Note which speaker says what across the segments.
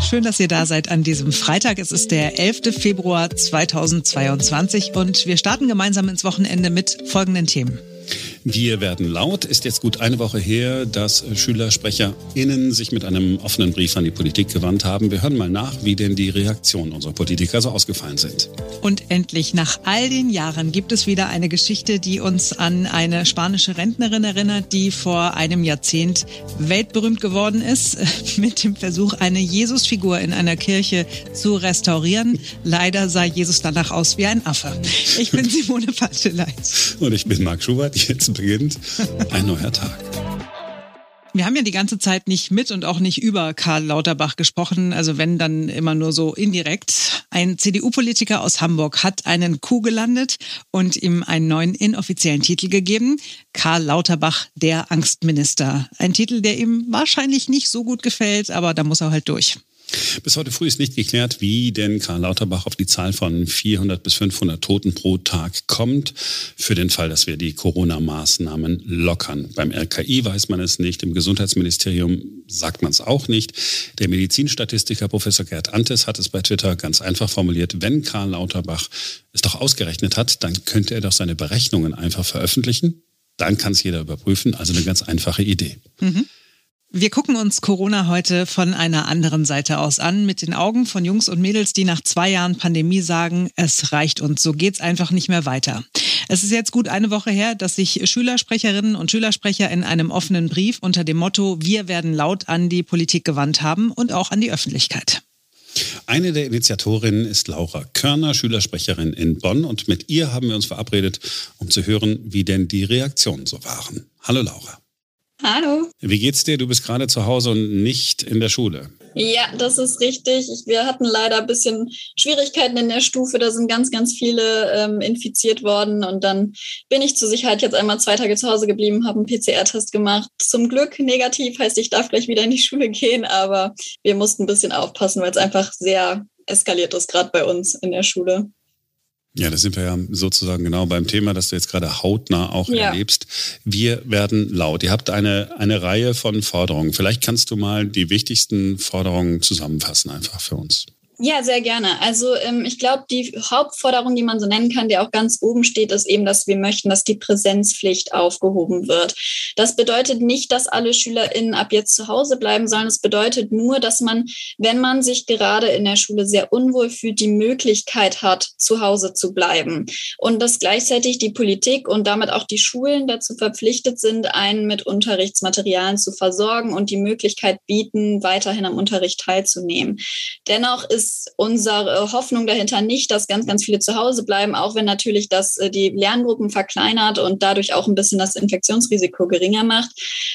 Speaker 1: Schön, dass ihr da seid an diesem Freitag. Es ist der 11. Februar 2022 und wir starten gemeinsam ins Wochenende mit folgenden Themen.
Speaker 2: Wir werden laut. Ist jetzt gut eine Woche her, dass SchülersprecherInnen sich mit einem offenen Brief an die Politik gewandt haben. Wir hören mal nach, wie denn die Reaktionen unserer Politiker so ausgefallen sind.
Speaker 1: Und endlich, nach all den Jahren, gibt es wieder eine Geschichte, die uns an eine spanische Rentnerin erinnert, die vor einem Jahrzehnt weltberühmt geworden ist, mit dem Versuch, eine Jesusfigur in einer Kirche zu restaurieren. Leider sah Jesus danach aus wie ein Affe. Ich bin Simone Pateleit.
Speaker 2: Und ich bin Marc Schubert. Jetzt beginnt ein neuer Tag.
Speaker 1: Wir haben ja die ganze Zeit nicht mit und auch nicht über Karl Lauterbach gesprochen, also wenn dann immer nur so indirekt. Ein CDU-Politiker aus Hamburg hat einen Coup gelandet und ihm einen neuen inoffiziellen Titel gegeben. Karl Lauterbach, der Angstminister. Ein Titel, der ihm wahrscheinlich nicht so gut gefällt, aber da muss er halt durch.
Speaker 2: Bis heute früh ist nicht geklärt, wie denn Karl Lauterbach auf die Zahl von 400 bis 500 Toten pro Tag kommt, für den Fall, dass wir die Corona-Maßnahmen lockern. Beim RKI weiß man es nicht, im Gesundheitsministerium sagt man es auch nicht. Der Medizinstatistiker Professor Gerd Antes hat es bei Twitter ganz einfach formuliert, wenn Karl Lauterbach es doch ausgerechnet hat, dann könnte er doch seine Berechnungen einfach veröffentlichen. Dann kann es jeder überprüfen. Also eine ganz einfache Idee. Mhm.
Speaker 1: Wir gucken uns Corona heute von einer anderen Seite aus an, mit den Augen von Jungs und Mädels, die nach zwei Jahren Pandemie sagen, es reicht uns, so geht's einfach nicht mehr weiter. Es ist jetzt gut eine Woche her, dass sich Schülersprecherinnen und Schülersprecher in einem offenen Brief unter dem Motto Wir werden laut an die Politik gewandt haben und auch an die Öffentlichkeit.
Speaker 2: Eine der Initiatorinnen ist Laura Körner, Schülersprecherin in Bonn. Und mit ihr haben wir uns verabredet, um zu hören, wie denn die Reaktionen so waren. Hallo Laura.
Speaker 3: Hallo.
Speaker 2: Wie geht's dir? Du bist gerade zu Hause und nicht in der Schule.
Speaker 3: Ja, das ist richtig. Wir hatten leider ein bisschen Schwierigkeiten in der Stufe. Da sind ganz, ganz viele ähm, infiziert worden. Und dann bin ich zur Sicherheit jetzt einmal zwei Tage zu Hause geblieben, habe einen PCR-Test gemacht. Zum Glück negativ, heißt, ich darf gleich wieder in die Schule gehen. Aber wir mussten ein bisschen aufpassen, weil es einfach sehr eskaliert ist, gerade bei uns in der Schule.
Speaker 2: Ja, da sind wir ja sozusagen genau beim Thema, das du jetzt gerade hautnah auch ja. erlebst. Wir werden laut. Ihr habt eine, eine Reihe von Forderungen. Vielleicht kannst du mal die wichtigsten Forderungen zusammenfassen, einfach für uns.
Speaker 3: Ja, sehr gerne. Also ähm, ich glaube, die Hauptforderung, die man so nennen kann, der auch ganz oben steht, ist eben, dass wir möchten, dass die Präsenzpflicht aufgehoben wird. Das bedeutet nicht, dass alle SchülerInnen ab jetzt zu Hause bleiben sollen. Es bedeutet nur, dass man, wenn man sich gerade in der Schule sehr unwohl fühlt, die Möglichkeit hat, zu Hause zu bleiben. Und dass gleichzeitig die Politik und damit auch die Schulen dazu verpflichtet sind, einen mit Unterrichtsmaterialien zu versorgen und die Möglichkeit bieten, weiterhin am Unterricht teilzunehmen. Dennoch ist ist unsere Hoffnung dahinter nicht, dass ganz, ganz viele zu Hause bleiben, auch wenn natürlich das äh, die Lerngruppen verkleinert und dadurch auch ein bisschen das Infektionsrisiko geringer macht.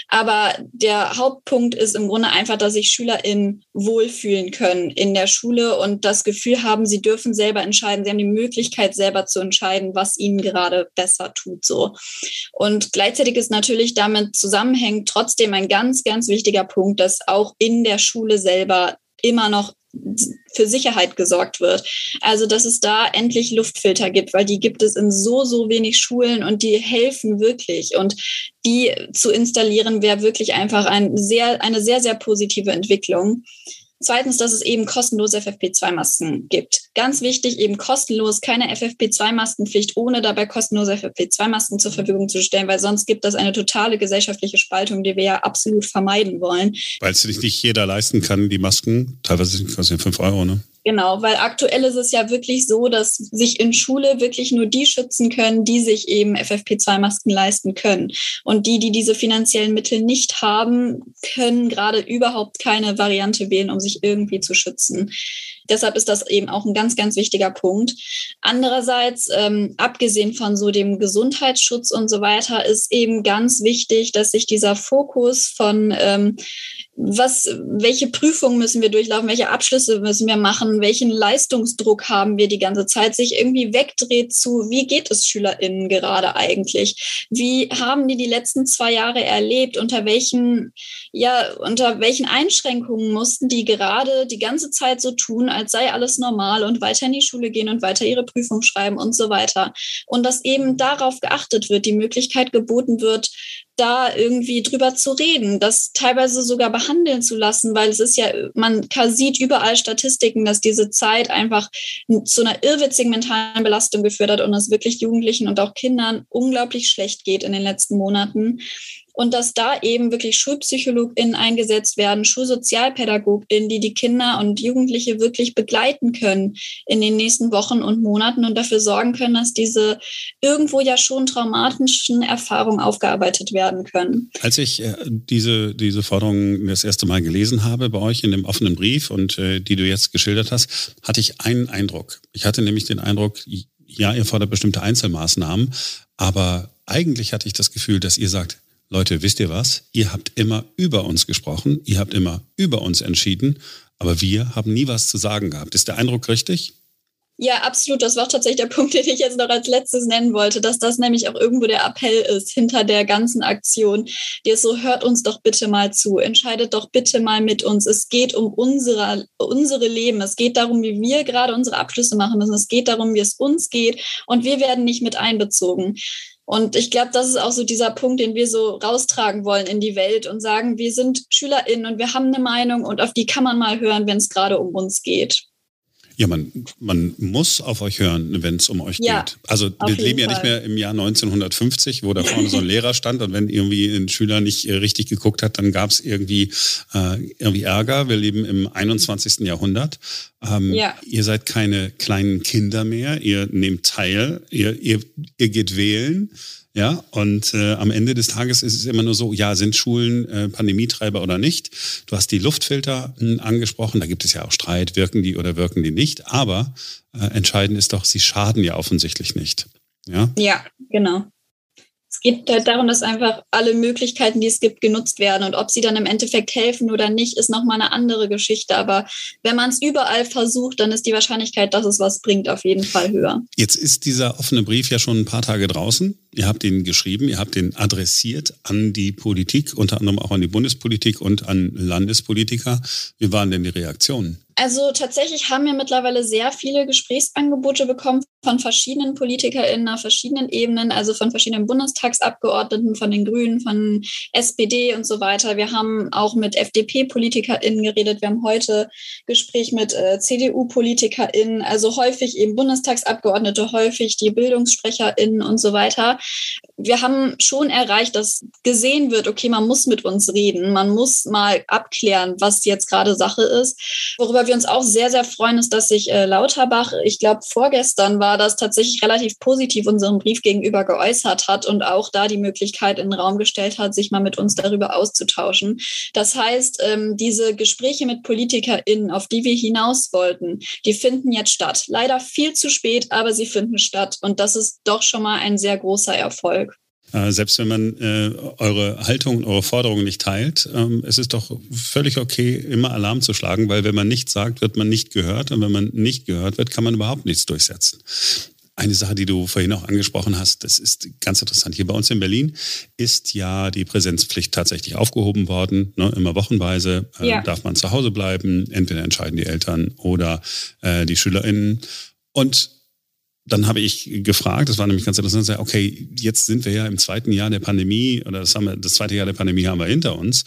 Speaker 3: Aber der Hauptpunkt ist im Grunde einfach, dass sich SchülerInnen wohlfühlen können in der Schule und das Gefühl haben, sie dürfen selber entscheiden. Sie haben die Möglichkeit, selber zu entscheiden, was ihnen gerade besser tut, so. Und gleichzeitig ist natürlich damit zusammenhängt trotzdem ein ganz, ganz wichtiger Punkt, dass auch in der Schule selber immer noch für Sicherheit gesorgt wird. Also, dass es da endlich Luftfilter gibt, weil die gibt es in so, so wenig Schulen und die helfen wirklich. Und die zu installieren wäre wirklich einfach ein sehr, eine sehr, sehr positive Entwicklung. Zweitens, dass es eben kostenlose FFP2-Masken gibt. Ganz wichtig, eben kostenlos, keine FFP2-Maskenpflicht, ohne dabei kostenlose FFP2-Masken zur Verfügung zu stellen, weil sonst gibt es eine totale gesellschaftliche Spaltung, die wir ja absolut vermeiden wollen.
Speaker 2: Weil es sich nicht jeder leisten kann, die Masken. Teilweise kosten ja 5 Euro, ne?
Speaker 3: Genau, weil aktuell ist es ja wirklich so, dass sich in Schule wirklich nur die schützen können, die sich eben FFP2-Masken leisten können. Und die, die diese finanziellen Mittel nicht haben, können gerade überhaupt keine Variante wählen, um sich irgendwie zu schützen. Deshalb ist das eben auch ein ganz, ganz wichtiger Punkt. Andererseits, ähm, abgesehen von so dem Gesundheitsschutz und so weiter, ist eben ganz wichtig, dass sich dieser Fokus von ähm, was, welche Prüfungen müssen wir durchlaufen, welche Abschlüsse müssen wir machen, welchen Leistungsdruck haben wir die ganze Zeit, sich irgendwie wegdreht zu, wie geht es SchülerInnen gerade eigentlich? Wie haben die die letzten zwei Jahre erlebt? Unter welchen, ja, unter welchen Einschränkungen mussten die gerade die ganze Zeit so tun, als sei alles normal und weiter in die Schule gehen und weiter ihre Prüfung schreiben und so weiter? Und dass eben darauf geachtet wird, die Möglichkeit geboten wird, da irgendwie drüber zu reden, das teilweise sogar behandeln zu lassen, weil es ist ja, man sieht überall Statistiken, dass diese Zeit einfach zu einer irrwitzigen mentalen Belastung geführt hat und es wirklich Jugendlichen und auch Kindern unglaublich schlecht geht in den letzten Monaten und dass da eben wirklich SchulpsychologInnen eingesetzt werden, SchulsozialpädagogInnen, die die Kinder und Jugendliche wirklich begleiten können in den nächsten Wochen und Monaten und dafür sorgen können, dass diese irgendwo ja schon traumatischen Erfahrungen aufgearbeitet werden können.
Speaker 2: Als ich äh, diese, diese Forderung das erste Mal gelesen habe bei euch in dem offenen Brief und äh, die du jetzt geschildert hast, hatte ich einen Eindruck. Ich hatte nämlich den Eindruck, ja, ihr fordert bestimmte Einzelmaßnahmen, aber eigentlich hatte ich das Gefühl, dass ihr sagt, Leute, wisst ihr was? Ihr habt immer über uns gesprochen, ihr habt immer über uns entschieden, aber wir haben nie was zu sagen gehabt. Ist der Eindruck richtig?
Speaker 3: Ja, absolut. Das war tatsächlich der Punkt, den ich jetzt noch als letztes nennen wollte, dass das nämlich auch irgendwo der Appell ist hinter der ganzen Aktion. Die ist so, hört uns doch bitte mal zu, entscheidet doch bitte mal mit uns. Es geht um unsere, unsere Leben. Es geht darum, wie wir gerade unsere Abschlüsse machen müssen. Es geht darum, wie es uns geht und wir werden nicht mit einbezogen. Und ich glaube, das ist auch so dieser Punkt, den wir so raustragen wollen in die Welt und sagen, wir sind SchülerInnen und wir haben eine Meinung und auf die kann man mal hören, wenn es gerade um uns geht.
Speaker 2: Ja, man, man muss auf euch hören, wenn es um euch ja, geht. Also wir leben ja nicht mehr im Jahr 1950, wo da vorne so ein Lehrer stand und wenn irgendwie ein Schüler nicht äh, richtig geguckt hat, dann gab es irgendwie, äh, irgendwie Ärger. Wir leben im 21. Jahrhundert. Ähm, ja. Ihr seid keine kleinen Kinder mehr, ihr nehmt teil, ihr, ihr, ihr geht wählen. Ja, und äh, am Ende des Tages ist es immer nur so, ja, sind Schulen äh, Pandemietreiber oder nicht? Du hast die Luftfilter hm, angesprochen, da gibt es ja auch Streit, wirken die oder wirken die nicht, aber äh, entscheidend ist doch, sie schaden ja offensichtlich nicht. Ja,
Speaker 3: ja genau. Es geht halt darum, dass einfach alle Möglichkeiten, die es gibt, genutzt werden. Und ob sie dann im Endeffekt helfen oder nicht, ist nochmal eine andere Geschichte. Aber wenn man es überall versucht, dann ist die Wahrscheinlichkeit, dass es was bringt, auf jeden Fall höher.
Speaker 2: Jetzt ist dieser offene Brief ja schon ein paar Tage draußen. Ihr habt ihn geschrieben, ihr habt ihn adressiert an die Politik, unter anderem auch an die Bundespolitik und an Landespolitiker. Wie waren denn die Reaktionen?
Speaker 3: Also tatsächlich haben wir mittlerweile sehr viele Gesprächsangebote bekommen von verschiedenen PolitikerInnen auf verschiedenen Ebenen, also von verschiedenen Bundestagsabgeordneten, von den Grünen, von SPD und so weiter. Wir haben auch mit FDP-PolitikerInnen geredet. Wir haben heute Gespräch mit äh, CDU-PolitikerInnen, also häufig eben Bundestagsabgeordnete, häufig die BildungssprecherInnen und so weiter. Wir haben schon erreicht, dass gesehen wird, okay, man muss mit uns reden, man muss mal abklären, was jetzt gerade Sache ist. Worüber wir uns auch sehr, sehr freuen, ist, dass sich äh, Lauterbach, ich glaube vorgestern war das tatsächlich relativ positiv unserem Brief gegenüber geäußert hat und auch da die Möglichkeit in den Raum gestellt hat, sich mal mit uns darüber auszutauschen. Das heißt, ähm, diese Gespräche mit PolitikerInnen, auf die wir hinaus wollten, die finden jetzt statt. Leider viel zu spät, aber sie finden statt. Und das ist doch schon mal ein sehr großer Erfolg.
Speaker 2: Äh, selbst wenn man äh, eure Haltung und eure Forderungen nicht teilt, ähm, es ist doch völlig okay, immer Alarm zu schlagen, weil wenn man nichts sagt, wird man nicht gehört und wenn man nicht gehört wird, kann man überhaupt nichts durchsetzen. Eine Sache, die du vorhin auch angesprochen hast, das ist ganz interessant. Hier bei uns in Berlin ist ja die Präsenzpflicht tatsächlich aufgehoben worden. Ne? Immer wochenweise äh, ja. darf man zu Hause bleiben. Entweder entscheiden die Eltern oder äh, die SchülerInnen. Und dann habe ich gefragt, das war nämlich ganz interessant, okay, jetzt sind wir ja im zweiten Jahr der Pandemie oder das, haben wir, das zweite Jahr der Pandemie haben wir hinter uns.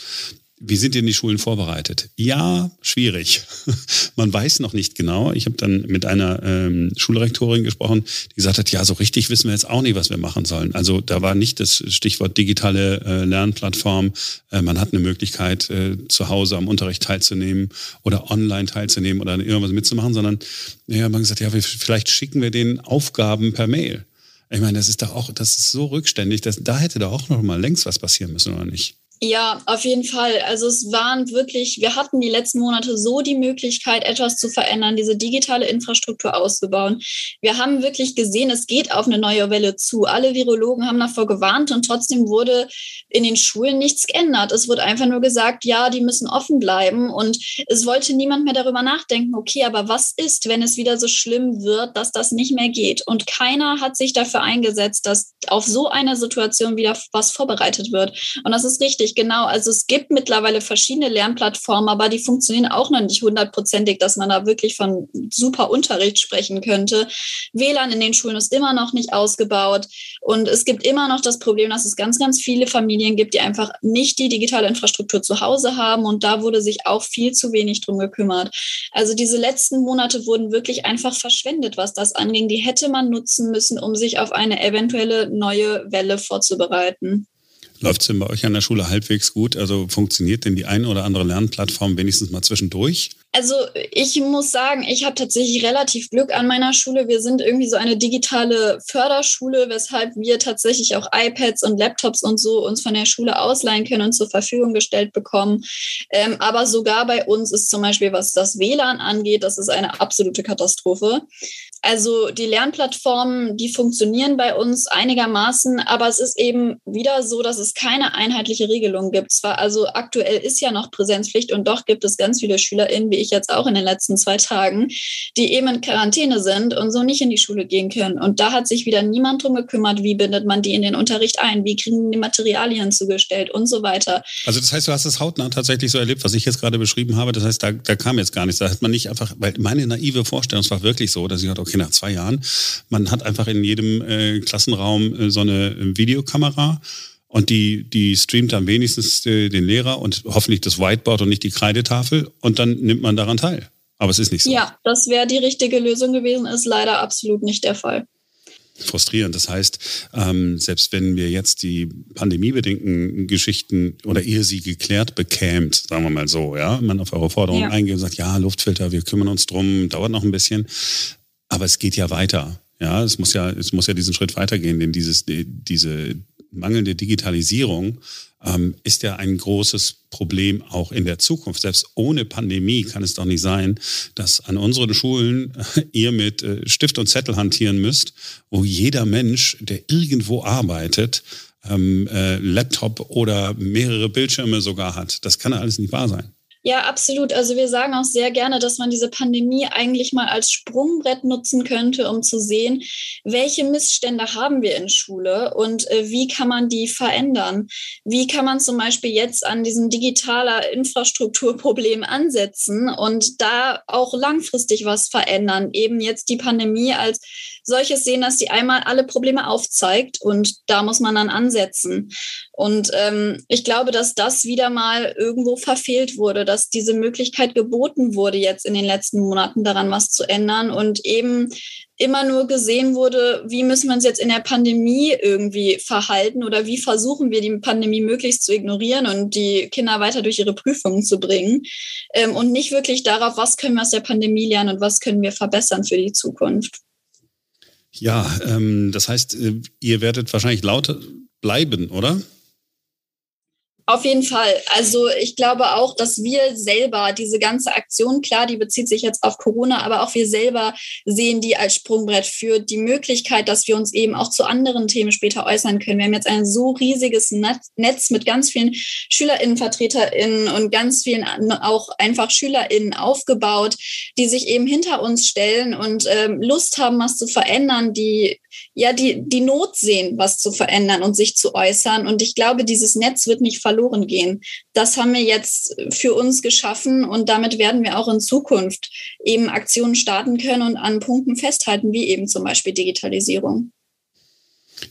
Speaker 2: Wie sind denn die Schulen vorbereitet? Ja, schwierig. Man weiß noch nicht genau. Ich habe dann mit einer ähm, Schulrektorin gesprochen, die gesagt hat, ja, so richtig wissen wir jetzt auch nicht, was wir machen sollen. Also da war nicht das Stichwort digitale äh, Lernplattform. Äh, man hat eine Möglichkeit, äh, zu Hause am Unterricht teilzunehmen oder online teilzunehmen oder irgendwas mitzumachen, sondern ja, man gesagt, ja, vielleicht schicken wir den Aufgaben per Mail. Ich meine, das ist doch auch, das ist so rückständig, dass, da hätte da auch noch mal längst was passieren müssen, oder nicht?
Speaker 3: Ja, auf jeden Fall. Also es waren wirklich, wir hatten die letzten Monate so die Möglichkeit, etwas zu verändern, diese digitale Infrastruktur auszubauen. Wir haben wirklich gesehen, es geht auf eine neue Welle zu. Alle Virologen haben davor gewarnt und trotzdem wurde in den Schulen nichts geändert. Es wurde einfach nur gesagt, ja, die müssen offen bleiben und es wollte niemand mehr darüber nachdenken, okay, aber was ist, wenn es wieder so schlimm wird, dass das nicht mehr geht? Und keiner hat sich dafür eingesetzt, dass auf so eine Situation wieder was vorbereitet wird. Und das ist richtig richtig, genau. Also es gibt mittlerweile verschiedene Lernplattformen, aber die funktionieren auch noch nicht hundertprozentig, dass man da wirklich von super Unterricht sprechen könnte. WLAN in den Schulen ist immer noch nicht ausgebaut und es gibt immer noch das Problem, dass es ganz, ganz viele Familien gibt, die einfach nicht die digitale Infrastruktur zu Hause haben und da wurde sich auch viel zu wenig drum gekümmert. Also diese letzten Monate wurden wirklich einfach verschwendet, was das anging. Die hätte man nutzen müssen, um sich auf eine eventuelle neue Welle vorzubereiten.
Speaker 2: Läuft es denn bei euch an der Schule halbwegs gut? Also funktioniert denn die eine oder andere Lernplattform wenigstens mal zwischendurch?
Speaker 3: Also ich muss sagen, ich habe tatsächlich relativ Glück an meiner Schule. Wir sind irgendwie so eine digitale Förderschule, weshalb wir tatsächlich auch iPads und Laptops und so uns von der Schule ausleihen können und zur Verfügung gestellt bekommen. Ähm, aber sogar bei uns ist zum Beispiel, was das WLAN angeht, das ist eine absolute Katastrophe. Also die Lernplattformen, die funktionieren bei uns einigermaßen, aber es ist eben wieder so, dass es keine einheitliche Regelung gibt. Zwar also aktuell ist ja noch Präsenzpflicht und doch gibt es ganz viele SchülerInnen, wie ich jetzt auch in den letzten zwei Tagen, die eben in Quarantäne sind und so nicht in die Schule gehen können. Und da hat sich wieder niemand drum gekümmert, wie bindet man die in den Unterricht ein, wie kriegen die Materialien zugestellt und so weiter.
Speaker 2: Also das heißt, du hast es hautnah tatsächlich so erlebt, was ich jetzt gerade beschrieben habe. Das heißt, da, da kam jetzt gar nichts. Da hat man nicht einfach, weil meine naive Vorstellung, war wirklich so, dass ich dachte, okay, nach zwei Jahren, man hat einfach in jedem äh, Klassenraum äh, so eine äh, Videokamera und die, die streamt dann wenigstens äh, den Lehrer und hoffentlich das Whiteboard und nicht die Kreidetafel und dann nimmt man daran teil. Aber es ist nicht so.
Speaker 3: Ja, das wäre die richtige Lösung gewesen, ist leider absolut nicht der Fall
Speaker 2: frustrierend. Das heißt, ähm, selbst wenn wir jetzt die pandemiebedingten Geschichten oder ihr sie geklärt bekämt, sagen wir mal so, ja, man auf eure Forderung ja. eingeht und sagt, ja, Luftfilter, wir kümmern uns drum, dauert noch ein bisschen, aber es geht ja weiter. Ja, es muss ja, es muss ja diesen Schritt weitergehen, denn dieses, diese mangelnde Digitalisierung ähm, ist ja ein großes Problem auch in der Zukunft. Selbst ohne Pandemie kann es doch nicht sein, dass an unseren Schulen ihr mit äh, Stift und Zettel hantieren müsst, wo jeder Mensch, der irgendwo arbeitet, ähm, äh, Laptop oder mehrere Bildschirme sogar hat. Das kann ja alles nicht wahr sein.
Speaker 3: Ja, absolut. Also wir sagen auch sehr gerne, dass man diese Pandemie eigentlich mal als Sprungbrett nutzen könnte, um zu sehen, welche Missstände haben wir in Schule und äh, wie kann man die verändern? Wie kann man zum Beispiel jetzt an diesem digitaler Infrastrukturproblem ansetzen und da auch langfristig was verändern? Eben jetzt die Pandemie als solches sehen, dass die einmal alle Probleme aufzeigt und da muss man dann ansetzen. Und ähm, ich glaube, dass das wieder mal irgendwo verfehlt wurde, dass diese Möglichkeit geboten wurde, jetzt in den letzten Monaten daran was zu ändern und eben immer nur gesehen wurde, wie müssen wir uns jetzt in der Pandemie irgendwie verhalten oder wie versuchen wir die Pandemie möglichst zu ignorieren und die Kinder weiter durch ihre Prüfungen zu bringen ähm, und nicht wirklich darauf, was können wir aus der Pandemie lernen und was können wir verbessern für die Zukunft.
Speaker 2: Ja, ähm, das heißt, äh, ihr werdet wahrscheinlich laut bleiben, oder?
Speaker 3: Auf jeden Fall. Also ich glaube auch, dass wir selber diese ganze Aktion, klar, die bezieht sich jetzt auf Corona, aber auch wir selber sehen die als Sprungbrett für die Möglichkeit, dass wir uns eben auch zu anderen Themen später äußern können. Wir haben jetzt ein so riesiges Netz mit ganz vielen SchülerInnen, VertreterInnen und ganz vielen auch einfach SchülerInnen aufgebaut, die sich eben hinter uns stellen und ähm, Lust haben, was zu verändern, die ja die, die Not sehen, was zu verändern und sich zu äußern. Und ich glaube, dieses Netz wird nicht verloren gehen. Das haben wir jetzt für uns geschaffen und damit werden wir auch in Zukunft eben Aktionen starten können und an Punkten festhalten, wie eben zum Beispiel Digitalisierung.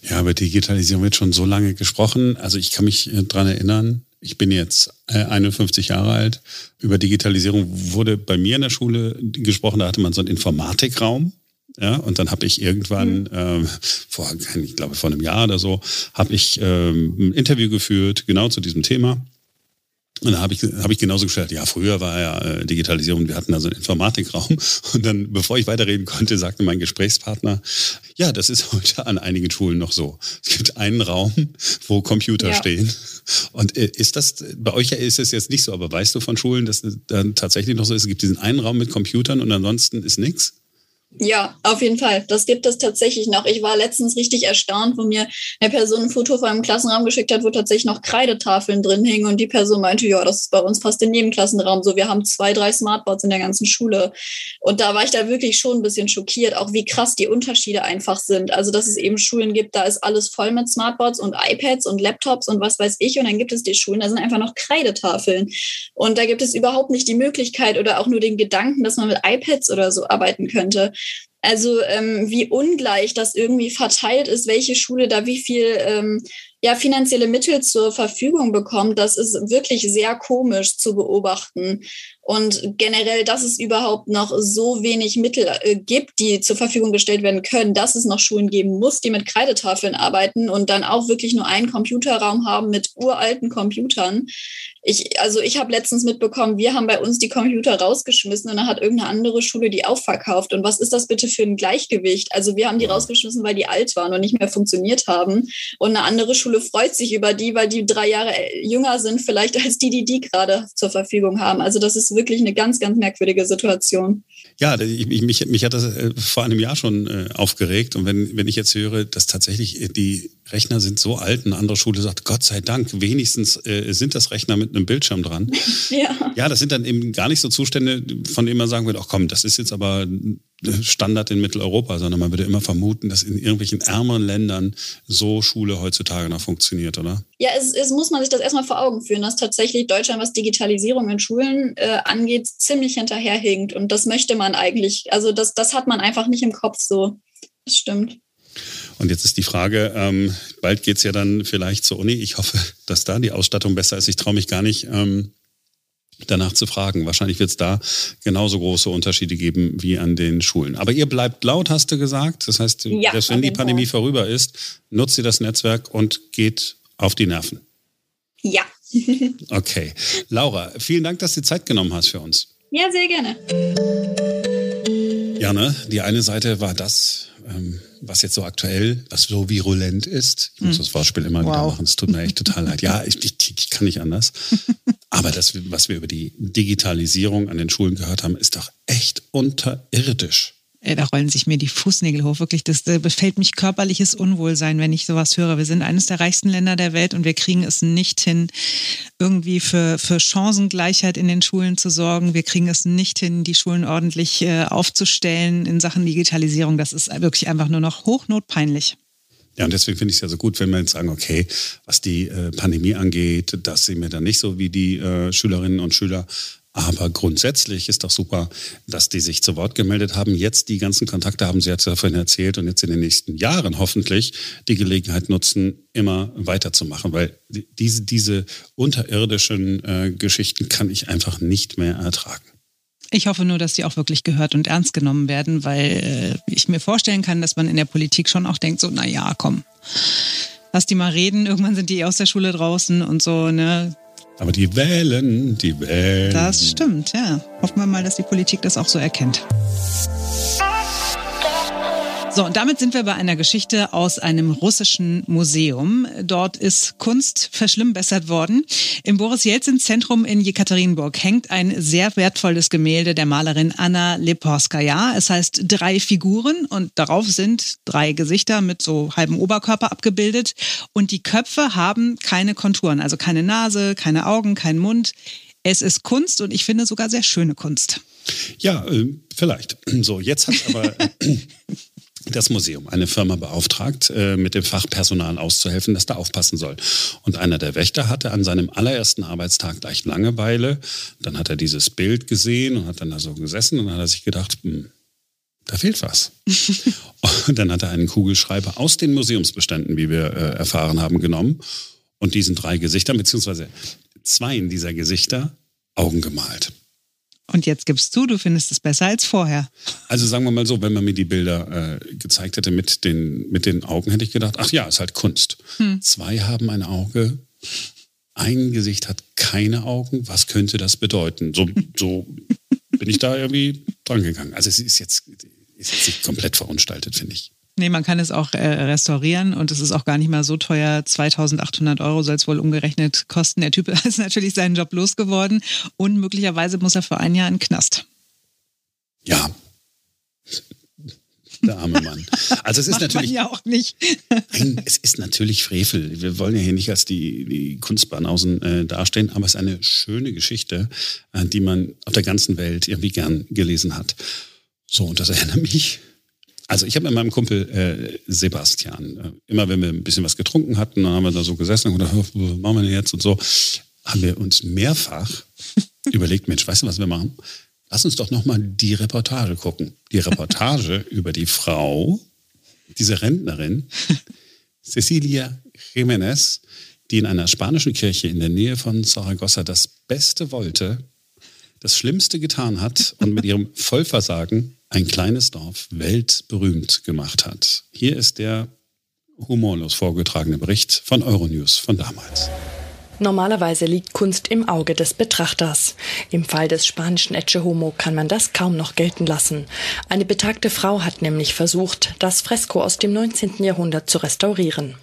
Speaker 2: Ja, über Digitalisierung wird schon so lange gesprochen. Also ich kann mich äh, daran erinnern, ich bin jetzt 51 äh, Jahre alt. Über Digitalisierung wurde bei mir in der Schule gesprochen, da hatte man so einen Informatikraum. Ja, und dann habe ich irgendwann, mhm. ähm, vor, ich glaube vor einem Jahr oder so, habe ich ähm, ein Interview geführt, genau zu diesem Thema. Und da habe ich, hab ich genauso gestellt, ja, früher war ja äh, Digitalisierung, wir hatten da so einen Informatikraum. Und dann, bevor ich weiterreden konnte, sagte mein Gesprächspartner, ja, das ist heute an einigen Schulen noch so. Es gibt einen Raum, wo Computer ja. stehen. Und äh, ist das, bei euch ist es jetzt nicht so, aber weißt du von Schulen, dass es dann tatsächlich noch so ist, es gibt diesen einen Raum mit Computern und ansonsten ist nichts?
Speaker 3: Ja, auf jeden Fall. Das gibt es tatsächlich noch. Ich war letztens richtig erstaunt, wo mir eine Person ein Foto von einem Klassenraum geschickt hat, wo tatsächlich noch Kreidetafeln drin hingen und die Person meinte, ja, das ist bei uns fast in jedem Klassenraum so. Wir haben zwei, drei Smartboards in der ganzen Schule. Und da war ich da wirklich schon ein bisschen schockiert, auch wie krass die Unterschiede einfach sind. Also, dass es eben Schulen gibt, da ist alles voll mit Smartboards und iPads und Laptops und was weiß ich. Und dann gibt es die Schulen, da sind einfach noch Kreidetafeln. Und da gibt es überhaupt nicht die Möglichkeit oder auch nur den Gedanken, dass man mit iPads oder so arbeiten könnte. Also ähm, wie ungleich das irgendwie verteilt ist, welche Schule da wie viel ähm, ja, finanzielle Mittel zur Verfügung bekommt, das ist wirklich sehr komisch zu beobachten. Und generell, dass es überhaupt noch so wenig Mittel äh, gibt, die zur Verfügung gestellt werden können, dass es noch Schulen geben muss, die mit Kreidetafeln arbeiten und dann auch wirklich nur einen Computerraum haben mit uralten Computern. Ich, also ich habe letztens mitbekommen, wir haben bei uns die Computer rausgeschmissen und dann hat irgendeine andere Schule die aufverkauft. Und was ist das bitte für ein Gleichgewicht? Also wir haben die rausgeschmissen, weil die alt waren und nicht mehr funktioniert haben. Und eine andere Schule freut sich über die, weil die drei Jahre jünger sind, vielleicht als die, die die gerade zur Verfügung haben. Also das ist wirklich eine ganz, ganz merkwürdige Situation.
Speaker 2: Ja, ich, mich, mich hat das äh, vor einem Jahr schon äh, aufgeregt. Und wenn, wenn ich jetzt höre, dass tatsächlich äh, die Rechner sind so alt, eine andere Schule sagt, Gott sei Dank, wenigstens äh, sind das Rechner mit einem Bildschirm dran. ja. ja, das sind dann eben gar nicht so Zustände, von denen man sagen würde, ach komm, das ist jetzt aber Standard in Mitteleuropa, sondern man würde immer vermuten, dass in irgendwelchen ärmeren Ländern so Schule heutzutage noch funktioniert, oder?
Speaker 3: Ja, es, es muss man sich das erstmal vor Augen führen, dass tatsächlich Deutschland, was Digitalisierung in Schulen äh, angeht, ziemlich hinterherhinkt. Und das möchte man eigentlich, also das, das hat man einfach nicht im Kopf so. Das stimmt.
Speaker 2: Und jetzt ist die Frage, ähm, bald geht's ja dann vielleicht zur Uni. Ich hoffe, dass da die Ausstattung besser ist. Ich traue mich gar nicht, ähm, danach zu fragen. Wahrscheinlich wird es da genauso große Unterschiede geben wie an den Schulen. Aber ihr bleibt laut, hast du gesagt. Das heißt, ja, dass wenn die Pandemie Fall. vorüber ist, nutzt ihr das Netzwerk und geht auf die Nerven.
Speaker 3: Ja.
Speaker 2: okay. Laura, vielen Dank, dass du Zeit genommen hast für uns.
Speaker 3: Ja, sehr gerne.
Speaker 2: Ja, ne? Die eine Seite war das, ähm, was jetzt so aktuell, was so virulent ist. Ich muss hm. das Wortspiel immer wow. wieder machen. Es tut mir echt total leid. Ja, ich, ich, ich kann nicht anders. Aber das, was wir über die Digitalisierung an den Schulen gehört haben, ist doch echt unterirdisch.
Speaker 1: Äh, da rollen sich mir die Fußnägel hoch. Wirklich, das befällt mich körperliches Unwohlsein, wenn ich sowas höre. Wir sind eines der reichsten Länder der Welt und wir kriegen es nicht hin, irgendwie für, für Chancengleichheit in den Schulen zu sorgen. Wir kriegen es nicht hin, die Schulen ordentlich äh, aufzustellen in Sachen Digitalisierung. Das ist wirklich einfach nur noch hochnotpeinlich.
Speaker 2: Ja, und deswegen finde ich es ja so gut, wenn wir jetzt sagen, okay, was die äh, Pandemie angeht, das sehen wir dann nicht so wie die äh, Schülerinnen und Schüler. Aber grundsätzlich ist doch super, dass die sich zu Wort gemeldet haben. Jetzt die ganzen Kontakte haben Sie jetzt davon erzählt und jetzt in den nächsten Jahren hoffentlich die Gelegenheit nutzen, immer weiterzumachen, weil diese, diese unterirdischen äh, Geschichten kann ich einfach nicht mehr ertragen.
Speaker 1: Ich hoffe nur, dass sie auch wirklich gehört und ernst genommen werden, weil äh, ich mir vorstellen kann, dass man in der Politik schon auch denkt, so, na ja, komm, lass die mal reden, irgendwann sind die eh aus der Schule draußen und so, ne?
Speaker 2: Aber die wählen, die wählen.
Speaker 1: Das stimmt, ja. Hoffen wir mal, dass die Politik das auch so erkennt. So, und damit sind wir bei einer Geschichte aus einem russischen Museum. Dort ist Kunst verschlimmbessert worden. Im Boris Jelzin Zentrum in Jekaterinburg hängt ein sehr wertvolles Gemälde der Malerin Anna Leporskaya. Es heißt drei Figuren und darauf sind drei Gesichter mit so halbem Oberkörper abgebildet. Und die Köpfe haben keine Konturen, also keine Nase, keine Augen, kein Mund. Es ist Kunst und ich finde sogar sehr schöne Kunst.
Speaker 2: Ja, äh, vielleicht. So, jetzt hat aber das Museum eine Firma beauftragt, äh, mit dem Fachpersonal auszuhelfen, das da aufpassen soll. Und einer der Wächter hatte an seinem allerersten Arbeitstag leicht Langeweile. Dann hat er dieses Bild gesehen und hat dann da so gesessen und dann hat er sich gedacht, hm, da fehlt was. und dann hat er einen Kugelschreiber aus den Museumsbeständen, wie wir äh, erfahren haben, genommen und diesen drei Gesichtern, beziehungsweise zwei dieser Gesichter, Augen gemalt.
Speaker 1: Und jetzt gibst du, du findest es besser als vorher.
Speaker 2: Also sagen wir mal so, wenn man mir die Bilder äh, gezeigt hätte mit den, mit den Augen, hätte ich gedacht, ach ja, ist halt Kunst. Hm. Zwei haben ein Auge, ein Gesicht hat keine Augen. Was könnte das bedeuten? So, so bin ich da irgendwie dran gegangen. Also es ist jetzt, ist jetzt nicht komplett verunstaltet, finde ich.
Speaker 1: Nee, man kann es auch äh, restaurieren und es ist auch gar nicht mal so teuer. 2800 Euro soll es wohl umgerechnet kosten. Der Typ ist natürlich seinen Job losgeworden und möglicherweise muss er für ein Jahr in den Knast.
Speaker 2: Ja, der arme Mann. Also es ist natürlich
Speaker 1: man ja auch nicht.
Speaker 2: Nein, es ist natürlich Frevel. Wir wollen ja hier nicht als die, die Kunstbanausen äh, dastehen, aber es ist eine schöne Geschichte, äh, die man auf der ganzen Welt irgendwie gern gelesen hat. So, und das erinnert mich. Also ich habe mit meinem Kumpel äh, Sebastian, äh, immer wenn wir ein bisschen was getrunken hatten, dann haben wir da so gesessen und gedacht, was machen wir denn jetzt und so, haben wir uns mehrfach überlegt, Mensch, weißt du, was wir machen? Lass uns doch nochmal die Reportage gucken. Die Reportage über die Frau, diese Rentnerin, Cecilia Jiménez, die in einer spanischen Kirche in der Nähe von Saragossa das Beste wollte, das Schlimmste getan hat und mit ihrem Vollversagen ein kleines Dorf weltberühmt gemacht hat. Hier ist der humorlos vorgetragene Bericht von Euronews von damals.
Speaker 4: Normalerweise liegt Kunst im Auge des Betrachters. Im Fall des spanischen Etche Homo kann man das kaum noch gelten lassen. Eine betagte Frau hat nämlich versucht, das Fresko aus dem 19. Jahrhundert zu restaurieren.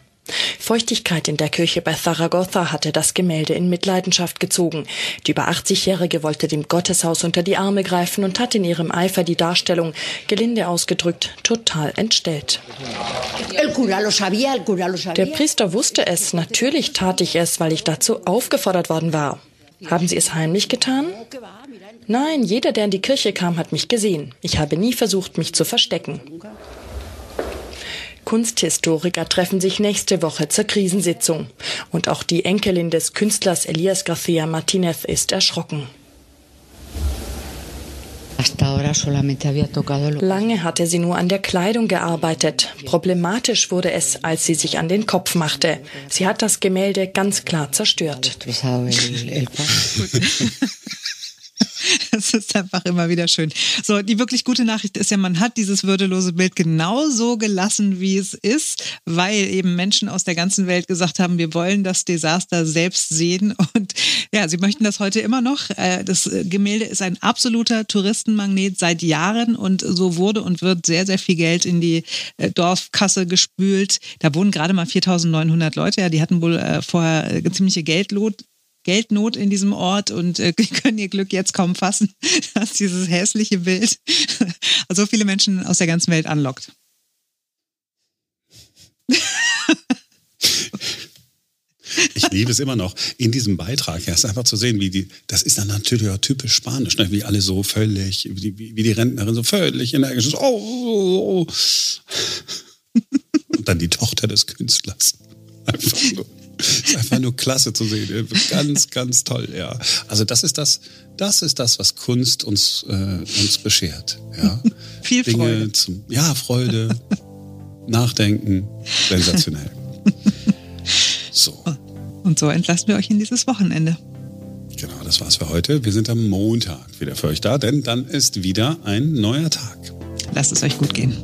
Speaker 4: Feuchtigkeit in der Kirche bei Zaragoza hatte das Gemälde in Mitleidenschaft gezogen. Die über 80-Jährige wollte dem Gotteshaus unter die Arme greifen und hat in ihrem Eifer die Darstellung, gelinde ausgedrückt, total entstellt. Der Priester wusste es, natürlich tat ich es, weil ich dazu aufgefordert worden war. Haben Sie es heimlich getan? Nein, jeder, der in die Kirche kam, hat mich gesehen. Ich habe nie versucht, mich zu verstecken. Kunsthistoriker treffen sich nächste Woche zur Krisensitzung. Und auch die Enkelin des Künstlers Elias García Martínez ist erschrocken. Lange hatte sie nur an der Kleidung gearbeitet. Problematisch wurde es, als sie sich an den Kopf machte. Sie hat das Gemälde ganz klar zerstört.
Speaker 1: Das ist einfach immer wieder schön. So, die wirklich gute Nachricht ist ja, man hat dieses würdelose Bild genauso gelassen, wie es ist, weil eben Menschen aus der ganzen Welt gesagt haben, wir wollen das Desaster selbst sehen. Und ja, sie möchten das heute immer noch. Äh, das Gemälde ist ein absoluter Touristenmagnet seit Jahren und so wurde und wird sehr, sehr viel Geld in die äh, Dorfkasse gespült. Da wohnen gerade mal 4900 Leute. Ja, die hatten wohl äh, vorher ziemliche Geldlot Geldnot in diesem Ort und äh, können ihr Glück jetzt kaum fassen, dass dieses hässliche Bild so viele Menschen aus der ganzen Welt anlockt.
Speaker 2: Ich liebe es immer noch. In diesem Beitrag, ist einfach zu sehen, wie die, das ist dann natürlich auch typisch spanisch, ne? wie alle so völlig, wie, wie, wie die Rentnerin so völlig energisch ist. Oh, oh, oh. Und dann die Tochter des Künstlers. Einfach nur. Ist einfach nur klasse zu sehen. Ganz, ganz toll, ja. Also das ist das, das ist das, was Kunst uns, äh, uns beschert. Ja.
Speaker 1: Viel
Speaker 2: Dinge
Speaker 1: Freude.
Speaker 2: Zum, ja, Freude, Nachdenken, sensationell. So.
Speaker 1: Und so entlassen wir euch in dieses Wochenende.
Speaker 2: Genau, das war's für heute. Wir sind am Montag wieder für euch da, denn dann ist wieder ein neuer Tag.
Speaker 1: Lasst es euch gut gehen.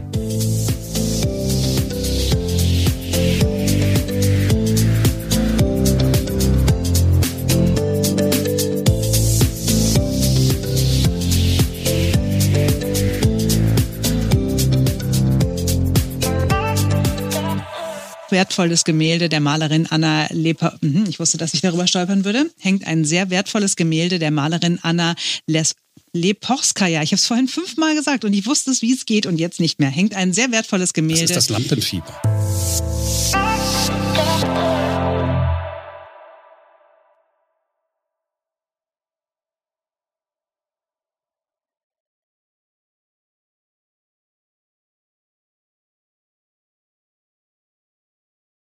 Speaker 1: Wertvolles Gemälde der Malerin Anna Lepa mhm, ich wusste, dass ich darüber stolpern würde, hängt ein sehr wertvolles Gemälde der Malerin Anna Les Leporskaya. Ich habe es vorhin fünfmal gesagt und ich wusste es, wie es geht und jetzt nicht mehr. Hängt ein sehr wertvolles Gemälde.
Speaker 2: Das ist das Lampenfieber.